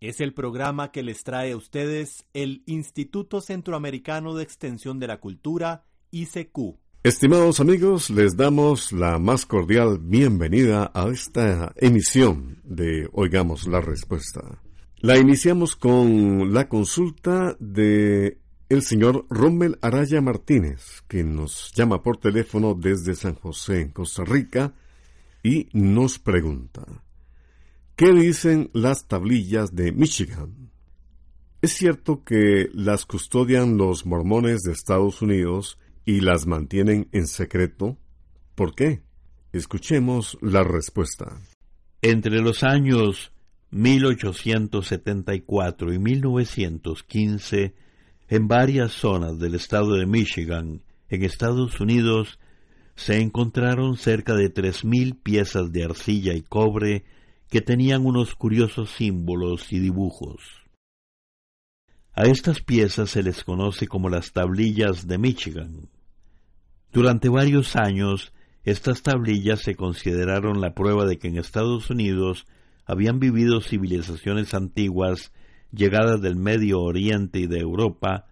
Es el programa que les trae a ustedes el Instituto Centroamericano de Extensión de la Cultura, ICQ. Estimados amigos, les damos la más cordial bienvenida a esta emisión de Oigamos la Respuesta. La iniciamos con la consulta de el señor Rommel Araya Martínez, que nos llama por teléfono desde San José, en Costa Rica, y nos pregunta. ¿Qué dicen las tablillas de Michigan? ¿Es cierto que las custodian los mormones de Estados Unidos y las mantienen en secreto? ¿Por qué? Escuchemos la respuesta. Entre los años 1874 y 1915, en varias zonas del estado de Michigan, en Estados Unidos, se encontraron cerca de 3.000 piezas de arcilla y cobre que tenían unos curiosos símbolos y dibujos. A estas piezas se les conoce como las tablillas de Michigan. Durante varios años, estas tablillas se consideraron la prueba de que en Estados Unidos habían vivido civilizaciones antiguas llegadas del Medio Oriente y de Europa,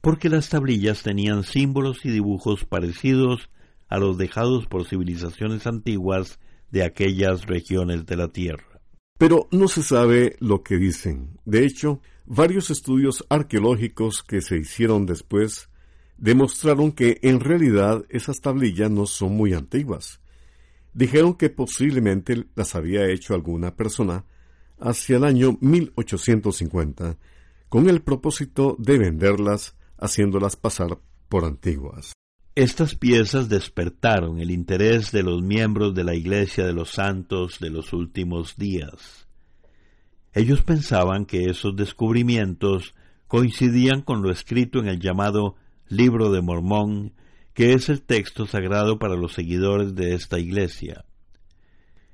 porque las tablillas tenían símbolos y dibujos parecidos a los dejados por civilizaciones antiguas de aquellas regiones de la Tierra. Pero no se sabe lo que dicen. De hecho, varios estudios arqueológicos que se hicieron después demostraron que en realidad esas tablillas no son muy antiguas. Dijeron que posiblemente las había hecho alguna persona hacia el año 1850 con el propósito de venderlas haciéndolas pasar por antiguas. Estas piezas despertaron el interés de los miembros de la Iglesia de los Santos de los últimos días. Ellos pensaban que esos descubrimientos coincidían con lo escrito en el llamado Libro de Mormón, que es el texto sagrado para los seguidores de esta iglesia.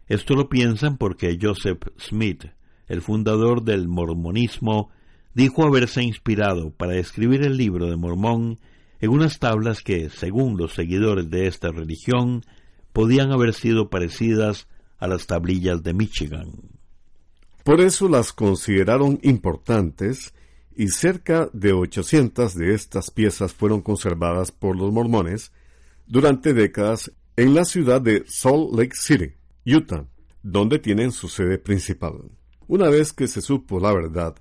Esto lo piensan porque Joseph Smith, el fundador del mormonismo, dijo haberse inspirado para escribir el libro de Mormón en unas tablas que, según los seguidores de esta religión, podían haber sido parecidas a las tablillas de Michigan. Por eso las consideraron importantes y cerca de 800 de estas piezas fueron conservadas por los mormones durante décadas en la ciudad de Salt Lake City, Utah, donde tienen su sede principal. Una vez que se supo la verdad,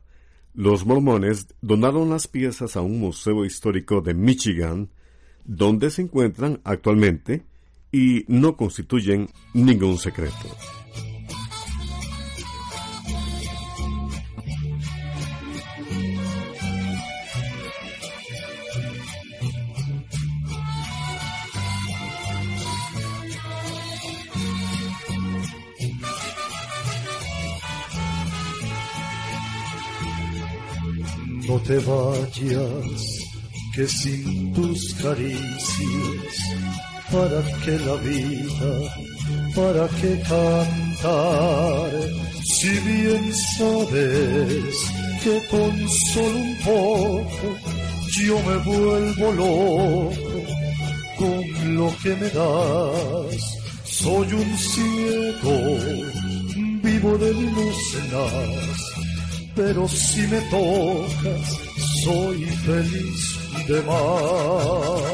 los mormones donaron las piezas a un museo histórico de Michigan, donde se encuentran actualmente y no constituyen ningún secreto. No te vayas, que sin tus caricias, ¿para qué la vida? ¿Para qué cantar? Si bien sabes que con solo un poco yo me vuelvo loco con lo que me das. Soy un ciego, vivo de limosnas pero si me tocas, soy feliz de más.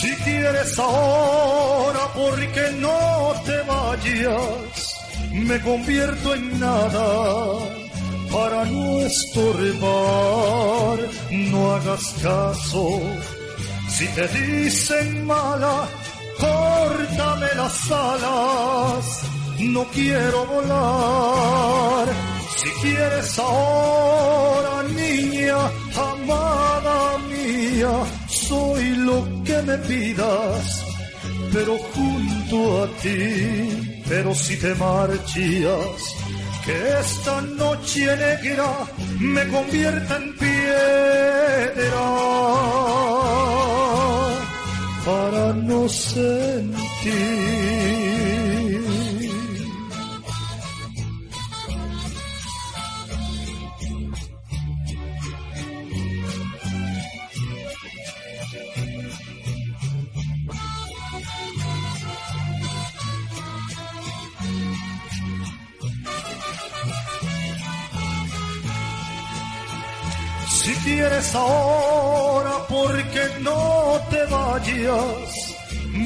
Si quieres ahora, porque no te vayas, me convierto en nada para no estorbar. No hagas caso, si te dicen mala, córtame las alas no quiero volar. Si quieres ahora, niña, amada mía, soy lo que me pidas, pero junto a ti. Pero si te marchas, que esta noche negra me convierta en piedra para no sentir.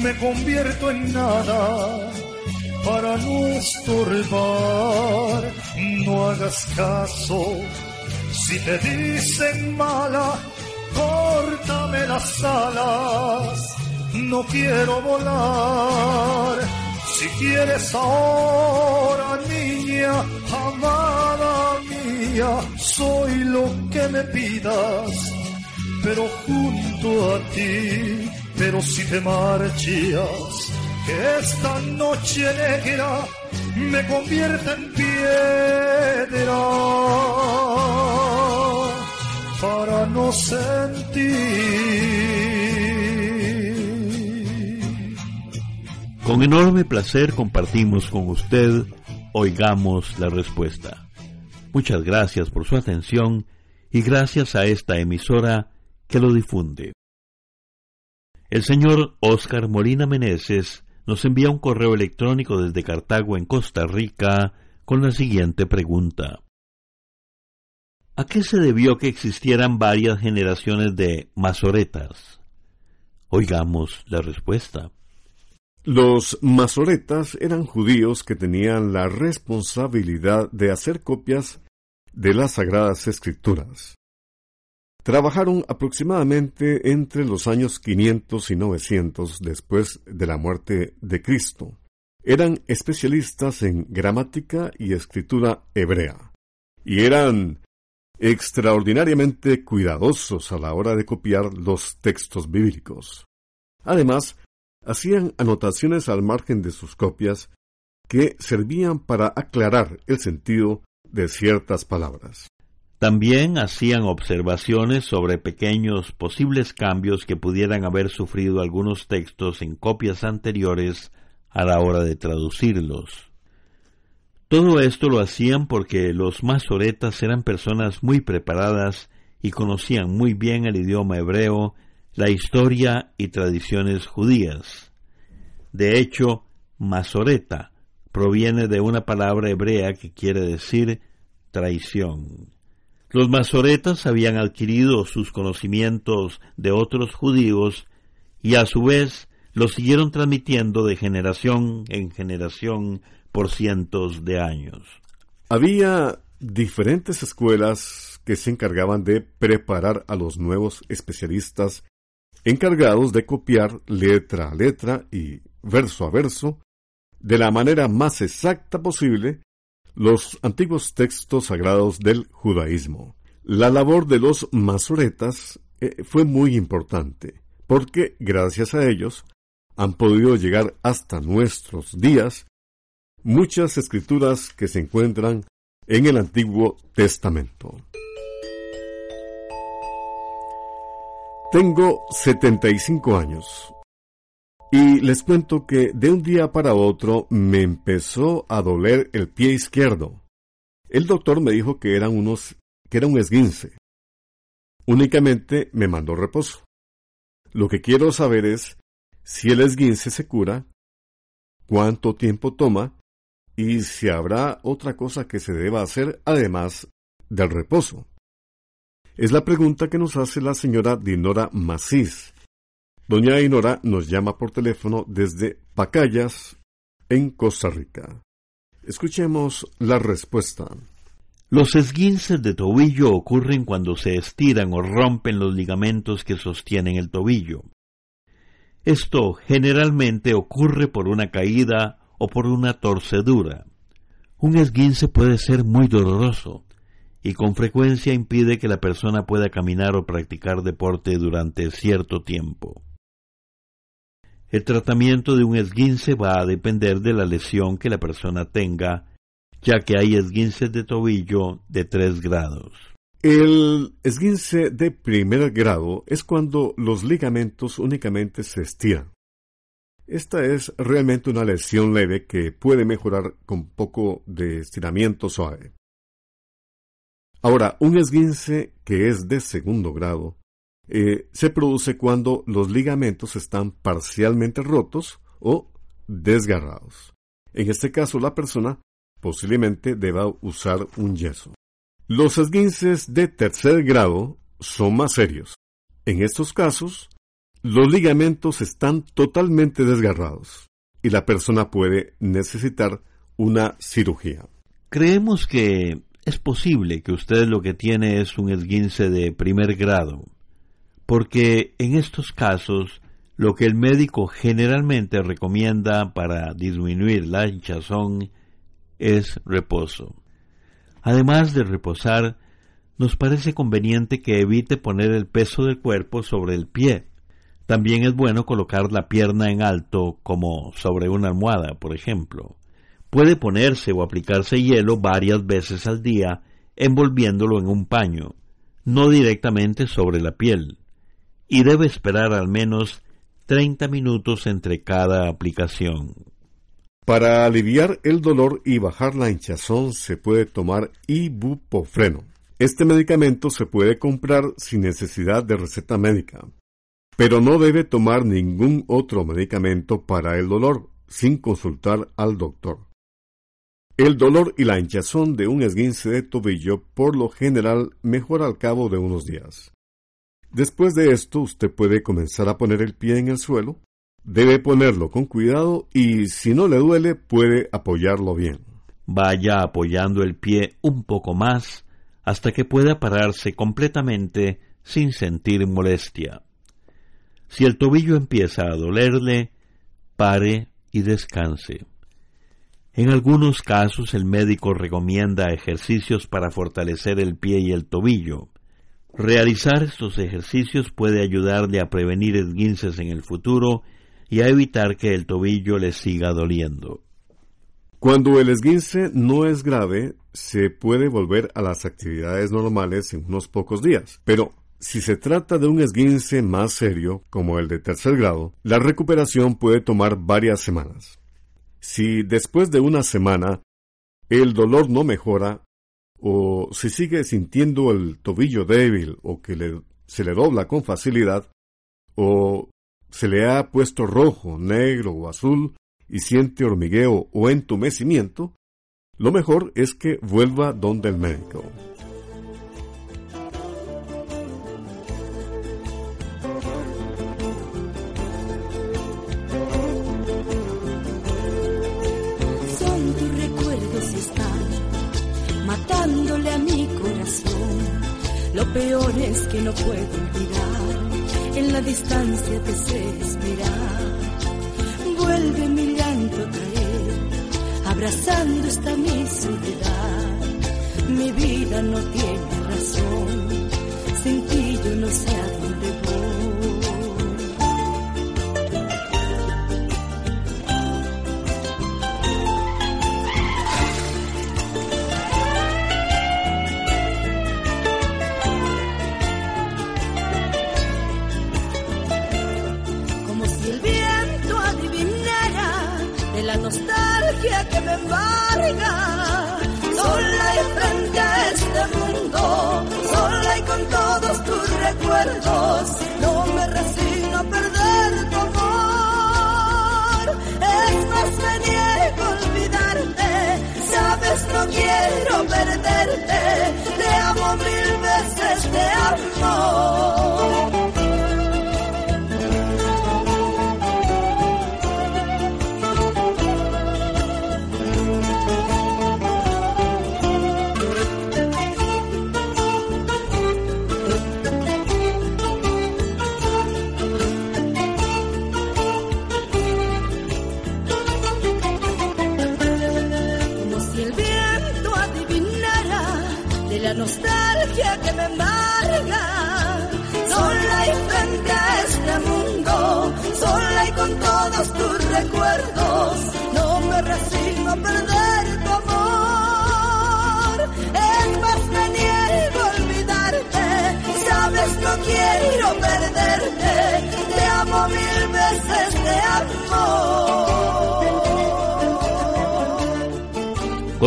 Me convierto en nada para no estorbar. No hagas caso, si te dicen mala, córtame las alas, no quiero volar. Si quieres ahora, niña, amada mía, soy lo que me pidas, pero junto a ti, pero si te marchas, que esta noche negra me convierta en piedra para no sentir. Con enorme placer compartimos con usted Oigamos la Respuesta. Muchas gracias por su atención y gracias a esta emisora que lo difunde. El señor Oscar Molina Meneses nos envía un correo electrónico desde Cartago en Costa Rica con la siguiente pregunta. ¿A qué se debió que existieran varias generaciones de masoretas? Oigamos la respuesta. Los masoretas eran judíos que tenían la responsabilidad de hacer copias de las Sagradas Escrituras. Trabajaron aproximadamente entre los años 500 y 900 después de la muerte de Cristo. Eran especialistas en gramática y escritura hebrea, y eran extraordinariamente cuidadosos a la hora de copiar los textos bíblicos. Además, hacían anotaciones al margen de sus copias que servían para aclarar el sentido de ciertas palabras. También hacían observaciones sobre pequeños posibles cambios que pudieran haber sufrido algunos textos en copias anteriores a la hora de traducirlos. Todo esto lo hacían porque los masoretas eran personas muy preparadas y conocían muy bien el idioma hebreo, la historia y tradiciones judías. De hecho, masoreta proviene de una palabra hebrea que quiere decir traición. Los masoretas habían adquirido sus conocimientos de otros judíos y a su vez los siguieron transmitiendo de generación en generación por cientos de años. Había diferentes escuelas que se encargaban de preparar a los nuevos especialistas encargados de copiar letra a letra y verso a verso de la manera más exacta posible los antiguos textos sagrados del judaísmo. La labor de los masoretas eh, fue muy importante, porque gracias a ellos han podido llegar hasta nuestros días muchas escrituras que se encuentran en el Antiguo Testamento. Tengo 75 años y les cuento que de un día para otro me empezó a doler el pie izquierdo. El doctor me dijo que eran unos que era un esguince. Únicamente me mandó reposo. Lo que quiero saber es si el esguince se cura, cuánto tiempo toma y si habrá otra cosa que se deba hacer además del reposo. Es la pregunta que nos hace la señora Dinora Macís, Doña Ainora nos llama por teléfono desde Pacayas, en Costa Rica. Escuchemos la respuesta. Los esguinces de tobillo ocurren cuando se estiran o rompen los ligamentos que sostienen el tobillo. Esto generalmente ocurre por una caída o por una torcedura. Un esguince puede ser muy doloroso y con frecuencia impide que la persona pueda caminar o practicar deporte durante cierto tiempo. El tratamiento de un esguince va a depender de la lesión que la persona tenga ya que hay esguinces de tobillo de 3 grados. El esguince de primer grado es cuando los ligamentos únicamente se estiran. Esta es realmente una lesión leve que puede mejorar con poco de estiramiento suave. Ahora, un esguince que es de segundo grado eh, se produce cuando los ligamentos están parcialmente rotos o desgarrados. En este caso, la persona posiblemente deba usar un yeso. Los esguinces de tercer grado son más serios. En estos casos, los ligamentos están totalmente desgarrados y la persona puede necesitar una cirugía. Creemos que es posible que usted lo que tiene es un esguince de primer grado, porque en estos casos lo que el médico generalmente recomienda para disminuir la hinchazón es reposo. Además de reposar, nos parece conveniente que evite poner el peso del cuerpo sobre el pie. También es bueno colocar la pierna en alto como sobre una almohada, por ejemplo. Puede ponerse o aplicarse hielo varias veces al día envolviéndolo en un paño, no directamente sobre la piel, y debe esperar al menos 30 minutos entre cada aplicación. Para aliviar el dolor y bajar la hinchazón se puede tomar ibuprofeno. Este medicamento se puede comprar sin necesidad de receta médica, pero no debe tomar ningún otro medicamento para el dolor sin consultar al doctor. El dolor y la hinchazón de un esguince de tobillo por lo general mejora al cabo de unos días. Después de esto, usted puede comenzar a poner el pie en el suelo. Debe ponerlo con cuidado y si no le duele, puede apoyarlo bien. Vaya apoyando el pie un poco más hasta que pueda pararse completamente sin sentir molestia. Si el tobillo empieza a dolerle, pare y descanse. En algunos casos el médico recomienda ejercicios para fortalecer el pie y el tobillo. Realizar estos ejercicios puede ayudarle a prevenir esguinces en el futuro y a evitar que el tobillo le siga doliendo. Cuando el esguince no es grave, se puede volver a las actividades normales en unos pocos días. Pero si se trata de un esguince más serio, como el de tercer grado, la recuperación puede tomar varias semanas. Si después de una semana el dolor no mejora, o si sigue sintiendo el tobillo débil o que se le dobla con facilidad, o se le ha puesto rojo, negro o azul y siente hormigueo o entumecimiento, lo mejor es que vuelva donde el médico. Lo peor es que no puedo olvidar, en la distancia te sé esperar. Vuelve mi llanto a caer, abrazando esta mi soledad. Mi vida no tiene razón, sin ti yo no sé no me resigno a perder tu amor. Es más, me niego a olvidarte, sabes, no quiero perderte, te amo mil veces, te amo.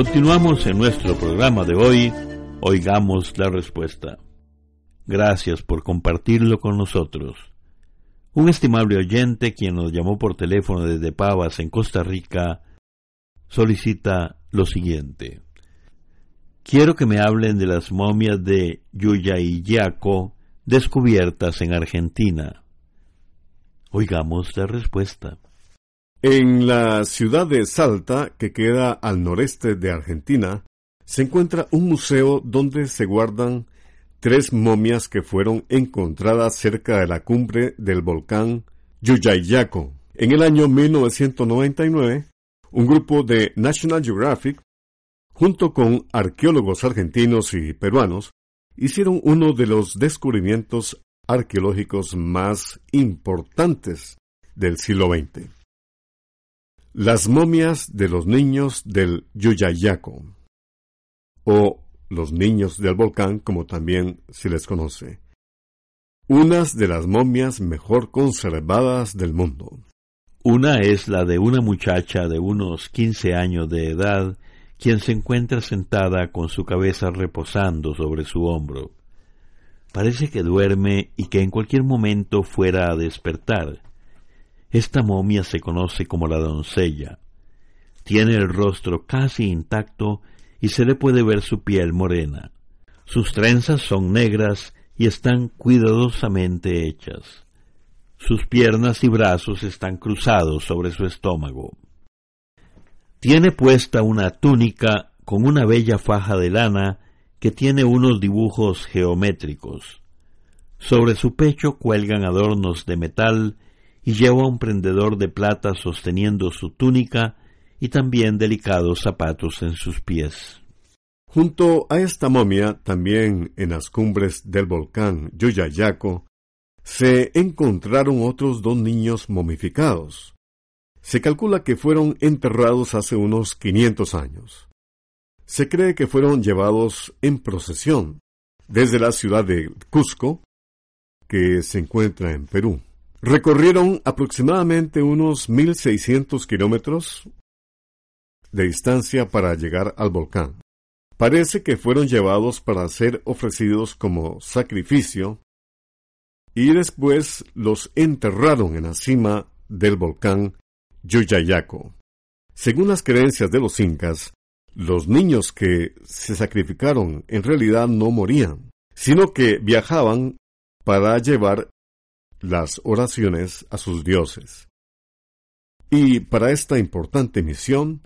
Continuamos en nuestro programa de hoy, Oigamos la Respuesta. Gracias por compartirlo con nosotros. Un estimable oyente, quien nos llamó por teléfono desde Pavas, en Costa Rica, solicita lo siguiente. Quiero que me hablen de las momias de Yuyayaco descubiertas en Argentina. Oigamos la respuesta. En la ciudad de Salta, que queda al noreste de Argentina, se encuentra un museo donde se guardan tres momias que fueron encontradas cerca de la cumbre del volcán Yuyayaco. En el año 1999, un grupo de National Geographic, junto con arqueólogos argentinos y peruanos, hicieron uno de los descubrimientos arqueológicos más importantes del siglo XX. Las momias de los niños del Yuyayaco, o los niños del volcán, como también se les conoce. Unas de las momias mejor conservadas del mundo. Una es la de una muchacha de unos quince años de edad, quien se encuentra sentada con su cabeza reposando sobre su hombro. Parece que duerme y que en cualquier momento fuera a despertar. Esta momia se conoce como la doncella. Tiene el rostro casi intacto y se le puede ver su piel morena. Sus trenzas son negras y están cuidadosamente hechas. Sus piernas y brazos están cruzados sobre su estómago. Tiene puesta una túnica con una bella faja de lana que tiene unos dibujos geométricos. Sobre su pecho cuelgan adornos de metal y lleva un prendedor de plata sosteniendo su túnica y también delicados zapatos en sus pies. Junto a esta momia, también en las cumbres del volcán Yuyayaco, se encontraron otros dos niños momificados. Se calcula que fueron enterrados hace unos 500 años. Se cree que fueron llevados en procesión desde la ciudad de Cusco, que se encuentra en Perú. Recorrieron aproximadamente unos 1.600 kilómetros de distancia para llegar al volcán. Parece que fueron llevados para ser ofrecidos como sacrificio y después los enterraron en la cima del volcán Yuyayaco. Según las creencias de los incas, los niños que se sacrificaron en realidad no morían, sino que viajaban para llevar las oraciones a sus dioses. Y para esta importante misión,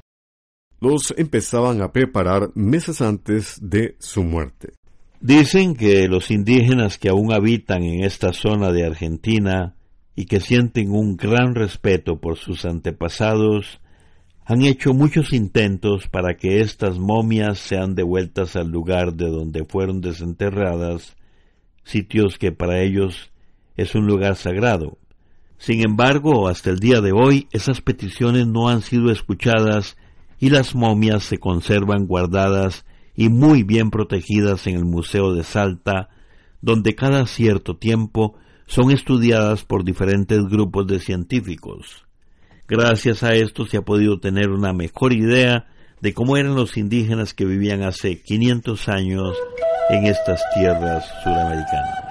los empezaban a preparar meses antes de su muerte. Dicen que los indígenas que aún habitan en esta zona de Argentina y que sienten un gran respeto por sus antepasados, han hecho muchos intentos para que estas momias sean devueltas al lugar de donde fueron desenterradas, sitios que para ellos es un lugar sagrado. Sin embargo, hasta el día de hoy esas peticiones no han sido escuchadas y las momias se conservan guardadas y muy bien protegidas en el Museo de Salta, donde cada cierto tiempo son estudiadas por diferentes grupos de científicos. Gracias a esto se ha podido tener una mejor idea de cómo eran los indígenas que vivían hace 500 años en estas tierras suramericanas.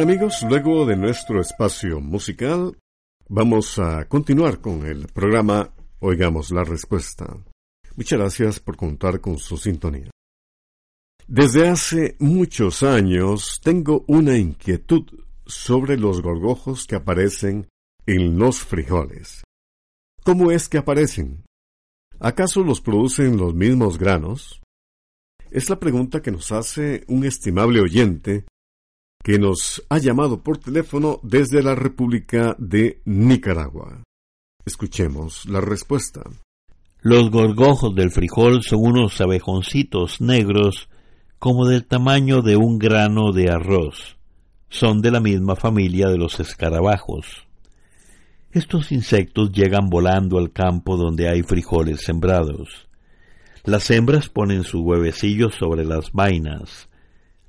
Amigos, luego de nuestro espacio musical, vamos a continuar con el programa Oigamos la Respuesta. Muchas gracias por contar con su sintonía. Desde hace muchos años tengo una inquietud sobre los gorgojos que aparecen en los frijoles. ¿Cómo es que aparecen? ¿Acaso los producen los mismos granos? Es la pregunta que nos hace un estimable oyente que nos ha llamado por teléfono desde la República de Nicaragua. Escuchemos la respuesta. Los gorgojos del frijol son unos abejoncitos negros como del tamaño de un grano de arroz. Son de la misma familia de los escarabajos. Estos insectos llegan volando al campo donde hay frijoles sembrados. Las hembras ponen sus huevecillos sobre las vainas,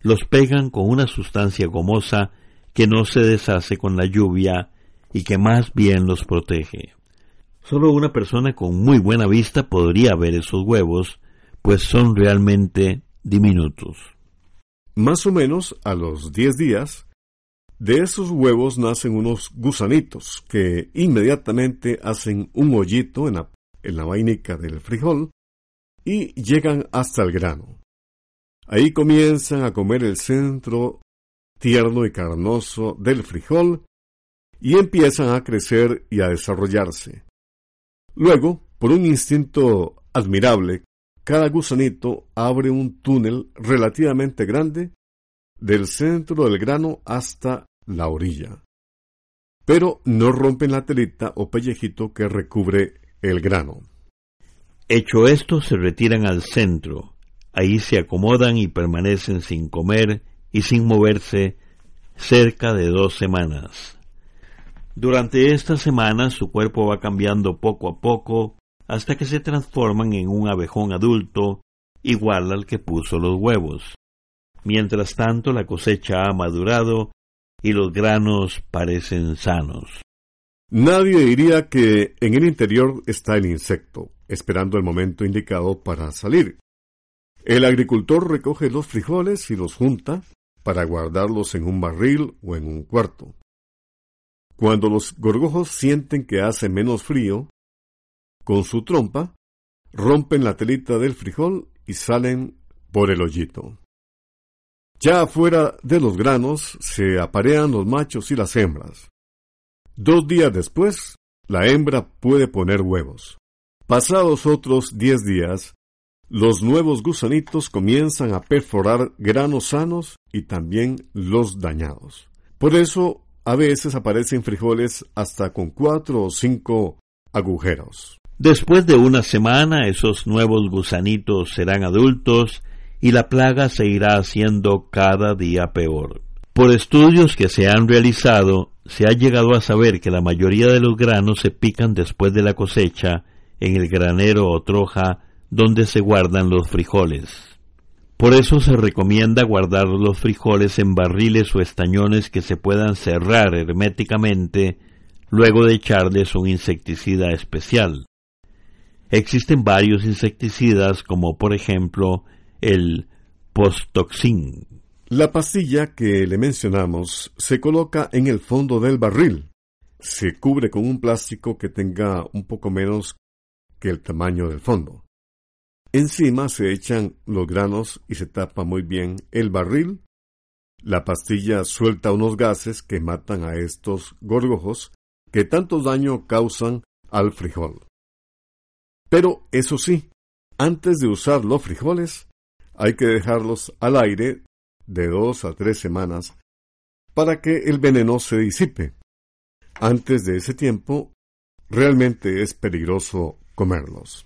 los pegan con una sustancia gomosa que no se deshace con la lluvia y que más bien los protege. Solo una persona con muy buena vista podría ver esos huevos, pues son realmente diminutos. Más o menos a los diez días, de esos huevos nacen unos gusanitos que inmediatamente hacen un hoyito en la, en la vainica del frijol y llegan hasta el grano. Ahí comienzan a comer el centro tierno y carnoso del frijol y empiezan a crecer y a desarrollarse. Luego, por un instinto admirable, cada gusanito abre un túnel relativamente grande del centro del grano hasta la orilla. Pero no rompen la telita o pellejito que recubre el grano. Hecho esto, se retiran al centro, Ahí se acomodan y permanecen sin comer y sin moverse cerca de dos semanas. Durante estas semanas su cuerpo va cambiando poco a poco hasta que se transforman en un abejón adulto igual al que puso los huevos. Mientras tanto la cosecha ha madurado y los granos parecen sanos. Nadie diría que en el interior está el insecto, esperando el momento indicado para salir. El agricultor recoge los frijoles y los junta para guardarlos en un barril o en un cuarto. Cuando los gorgojos sienten que hace menos frío, con su trompa rompen la telita del frijol y salen por el hoyito. Ya afuera de los granos se aparean los machos y las hembras. Dos días después, la hembra puede poner huevos. Pasados otros diez días, los nuevos gusanitos comienzan a perforar granos sanos y también los dañados. Por eso, a veces aparecen frijoles hasta con cuatro o cinco agujeros. Después de una semana, esos nuevos gusanitos serán adultos y la plaga se irá haciendo cada día peor. Por estudios que se han realizado, se ha llegado a saber que la mayoría de los granos se pican después de la cosecha en el granero o troja donde se guardan los frijoles. Por eso se recomienda guardar los frijoles en barriles o estañones que se puedan cerrar herméticamente luego de echarles un insecticida especial. Existen varios insecticidas como por ejemplo el postoxin. La pastilla que le mencionamos se coloca en el fondo del barril. Se cubre con un plástico que tenga un poco menos que el tamaño del fondo. Encima se echan los granos y se tapa muy bien el barril. La pastilla suelta unos gases que matan a estos gorgojos que tanto daño causan al frijol. Pero eso sí, antes de usar los frijoles, hay que dejarlos al aire de dos a tres semanas para que el veneno se disipe. Antes de ese tiempo, realmente es peligroso comerlos.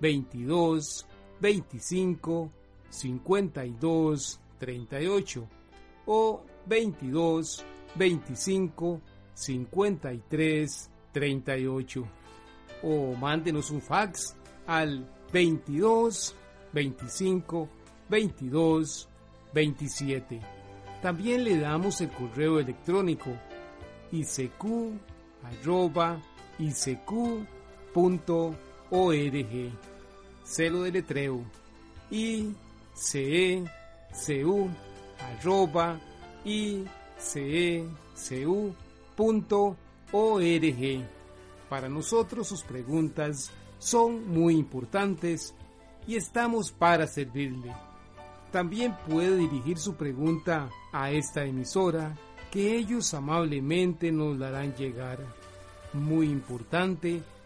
22 25 52 38 o 22 25 53 38 o mándenos un fax al 22 25 22 27. También le damos el correo electrónico isq arroba isq.org. Celo de letreo i arroba i punto org. Para nosotros sus preguntas son muy importantes y estamos para servirle. También puede dirigir su pregunta a esta emisora que ellos amablemente nos la harán llegar. Muy importante,